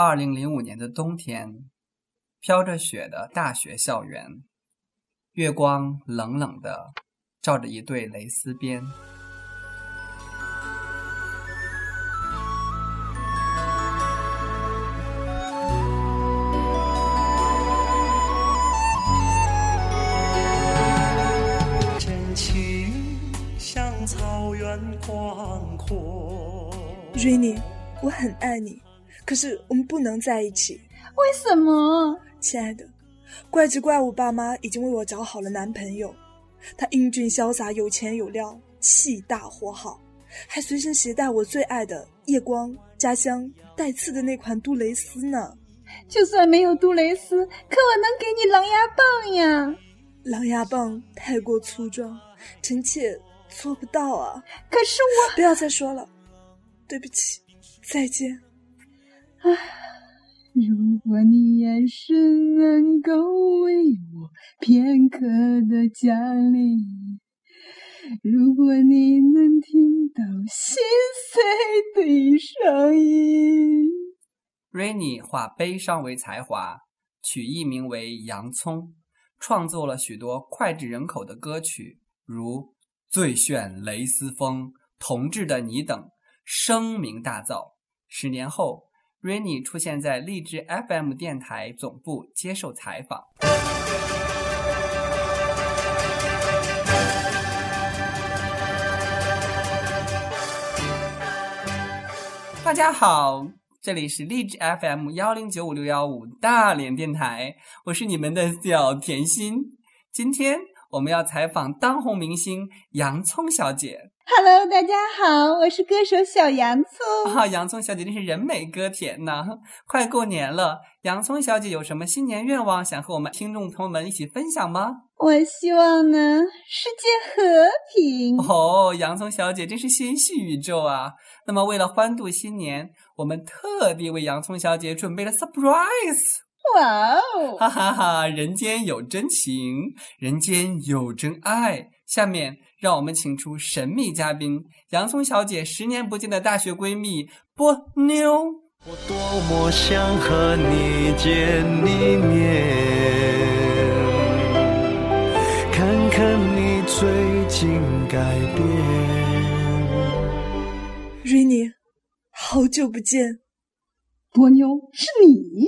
二零零五年的冬天，飘着雪的大学校园，月光冷冷的照着一对蕾丝边。真情像草原广阔。瑞妮，我很爱你。可是我们不能在一起，为什么？亲爱的，怪只怪我爸妈已经为我找好了男朋友，他英俊潇洒、有钱有料、气大活好，还随身携带我最爱的夜光家乡带刺的那款杜蕾斯呢。就算没有杜蕾斯，可我能给你狼牙棒呀！狼牙棒太过粗壮，臣妾做不到啊。可是我不要再说了，对不起，再见。啊！如果你眼神能够为我片刻的降临，如果你能听到心碎的声音。Rainy 化悲伤为才华，取艺名为洋葱，创作了许多脍炙人口的歌曲，如《最炫蕾丝风》《同志的你》等，声名大噪。十年后。Rainy 出现在励志 FM 电台总部接受采访。大家好，这里是励志 FM 幺零九五六幺五大连电台，我是你们的小甜心。今天我们要采访当红明星洋葱小姐。Hello，大家好，我是歌手小洋葱。啊，洋葱小姐真是人美歌甜呐！快过年了，洋葱小姐有什么新年愿望想和我们听众朋友们一起分享吗？我希望呢，世界和平。哦，洋葱小姐真是心系宇宙啊！那么，为了欢度新年，我们特地为洋葱小姐准备了 surprise。哇哦！哈哈哈！人间有真情，人间有真爱。下面。让我们请出神秘嘉宾洋葱小姐十年不见的大学闺蜜波妞。我多么想和你见一面，看看你最近改变。瑞妮，好久不见。波妞，是你？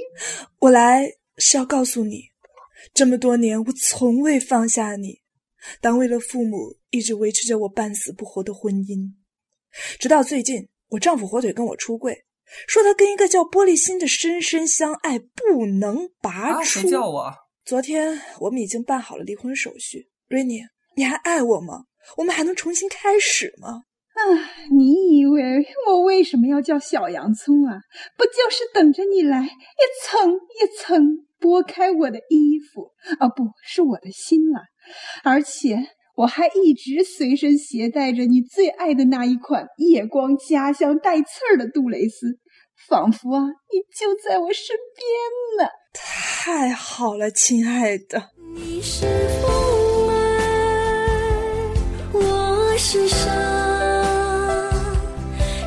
我来是要告诉你，这么多年我从未放下你。当为了父母一直维持着我半死不活的婚姻，直到最近我丈夫火腿跟我出柜，说他跟一个叫玻璃心的深深相爱，不能拔出。叫我。昨天我们已经办好了离婚手续。瑞妮，你还爱我吗？我们还能重新开始吗？啊，你以为我为什么要叫小洋葱啊？不就是等着你来一层一层剥开我的衣服？啊，不是我的心了。而且我还一直随身携带着你最爱的那一款夜光家乡带刺儿的杜蕾斯，仿佛啊，你就在我身边呢。太好了，亲爱的。你是风儿，我是沙，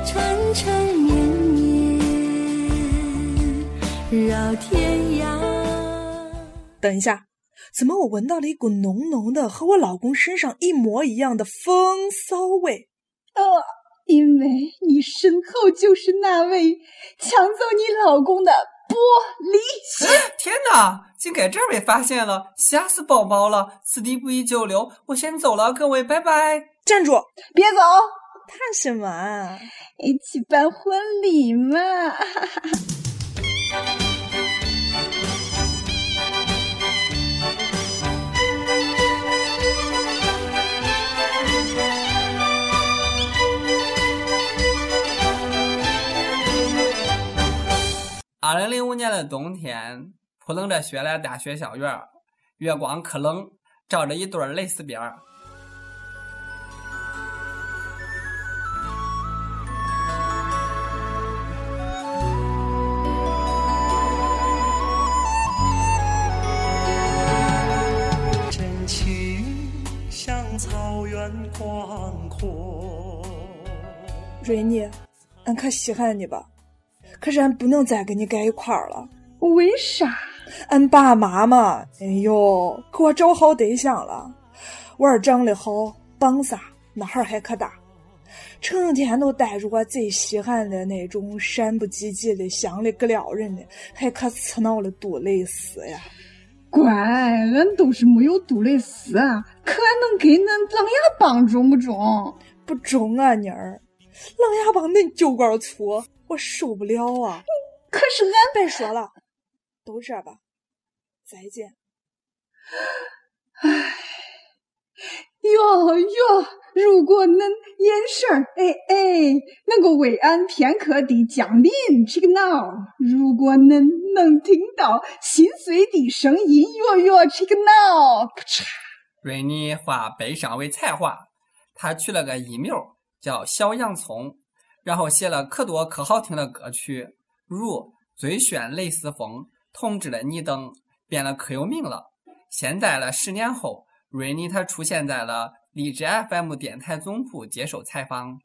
缠缠绵绵，绕天涯。等一下。怎么，我闻到了一股浓浓的、和我老公身上一模一样的风骚味？呃，因为你身后就是那位抢走你老公的玻璃心。天哪，竟给这儿被发现了，吓死宝宝了！此地不宜久留，我先走了，各位，拜拜。站住，别走！怕什么啊？一起办婚礼嘛！零零五年的冬天，扑棱着雪的大学校园，月光可冷，照着一对蕾丝边儿。真情像草原广阔。瑞妮，俺可稀罕你吧。可是俺不能再跟你在一块儿了。为啥？俺爸妈嘛，哎呦，给我找好对象了，娃儿长得好，膀撒，那孩儿还可大，成天都带着我最稀罕的那种闪不唧唧的、香的可撩人的，还可刺挠的杜蕾斯呀！乖，俺都是没有杜蕾斯啊，可俺能给恁狼牙棒中不中？不中啊，妮儿，狼牙棒恁酒罐粗，我受不了啊！可是俺别说了，都这吧，再见。唉，哟哟，如果恁眼神儿哎哎能够为俺片刻的降临这个脑，如果恁能听到心碎的声音，哟哟这个脑，咔嚓。瑞妮化悲伤为才华，她取了个艺名叫小洋葱，然后写了可多可好听的歌曲，如《最炫蕾丝风》《同志的你》等，变得可有名了。现在了，十年后，瑞妮她出现在了荔枝 FM 电台总部接受采访。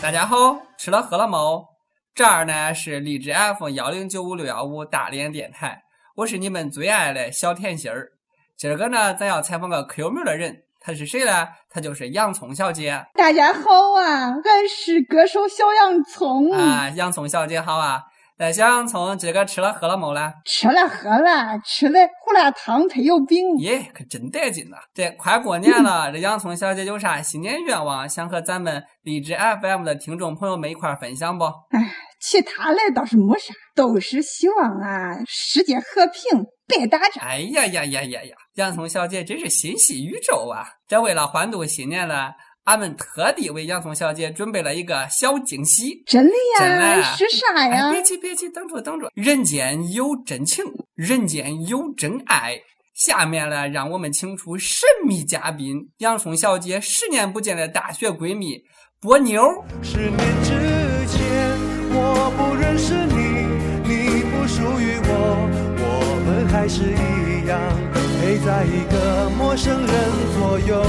大家好，吃了喝了没？这儿呢是荔枝 FM 幺零九五六幺五大连电台，我是你们最爱的小甜心儿。今儿个呢，咱要采访个可有名的人，他是谁呢？他就是洋葱小姐大家好啊，俺是歌手小洋葱。啊！洋葱小姐好啊！那小洋葱今个吃了喝了没了？吃了喝了，吃了胡辣汤配油饼。耶，可真带劲呐！这快过年了，这洋葱小姐有啥新年愿望想和咱们荔枝 FM 的听众朋友们一块儿分享不？哎，其他的倒是没啥，都是希望啊世界和平，别打仗。哎呀呀呀呀呀！洋葱小姐真是心系宇宙啊！这为了欢度新年呢，俺们特地为洋葱小姐准备了一个小惊喜。真的真呀？的是啥呀哎，？别急别急，等着等着，人间有真情，人间有真爱。下面呢，让我们请出神秘嘉宾洋葱小姐十年不见的大学闺蜜波妞。十年之前，我不认识你，你不属于我，我们还是一样陪在一个陌生人左右，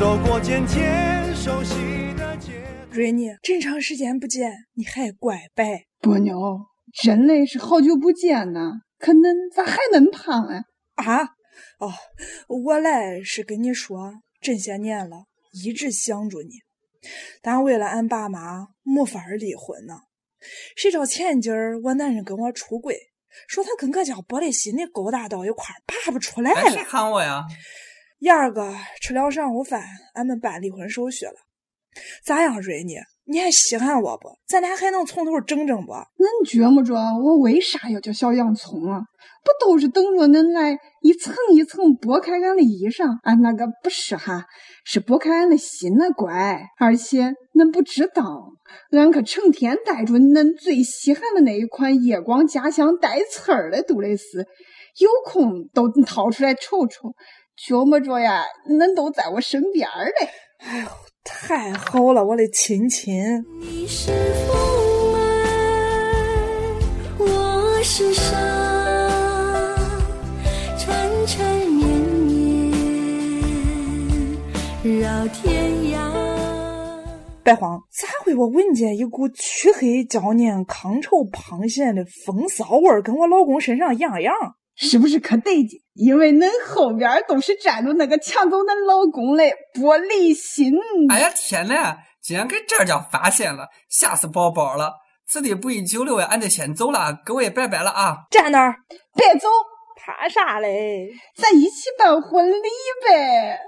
走过渐渐熟悉的街。瑞妮，这长时间不见，你还怪白。波妞，真的是好久不见呐，可恁咋还恁胖啊？啊，哦，我来是跟你说，这些年了，一直想着你，但为了俺爸妈，没法离婚呢。谁知道前几儿我男人跟我出轨，说他跟个叫玻璃心的勾搭到一块儿，拔不出来了，谁了。喊我呀？燕儿个吃了上午饭，俺们办离婚手续了。咋样，瑞妮？你还稀罕我不？咱俩还能从头整整不？恁觉么着我为啥要叫小洋葱啊？不都是等着恁来一层一层剥开俺的衣裳？啊，那个不是哈，是剥开俺的心呢，乖。而且恁不知道，俺可成天带着恁最稀罕的那一款夜光家乡带刺儿的杜蕾斯，有空都掏出来瞅瞅。觉没着呀，恁都在我身边儿嘞。哎呦，太好了，我的亲亲！你是风儿，我是沙，缠缠绵绵绕天涯。白荒，咋会我闻见一股黢黑焦黏、糠臭滂咸的风骚味儿，跟我老公身上一样样？是不是可得劲？因为恁后边都是站着那个抢走恁老公的玻璃心。哎呀天呐，竟然给这儿叫发现了，吓死宝宝了！此地不宜久留呀，俺得先走了，各位拜拜了啊！站那儿，别走，怕啥嘞？咱一起办婚礼呗。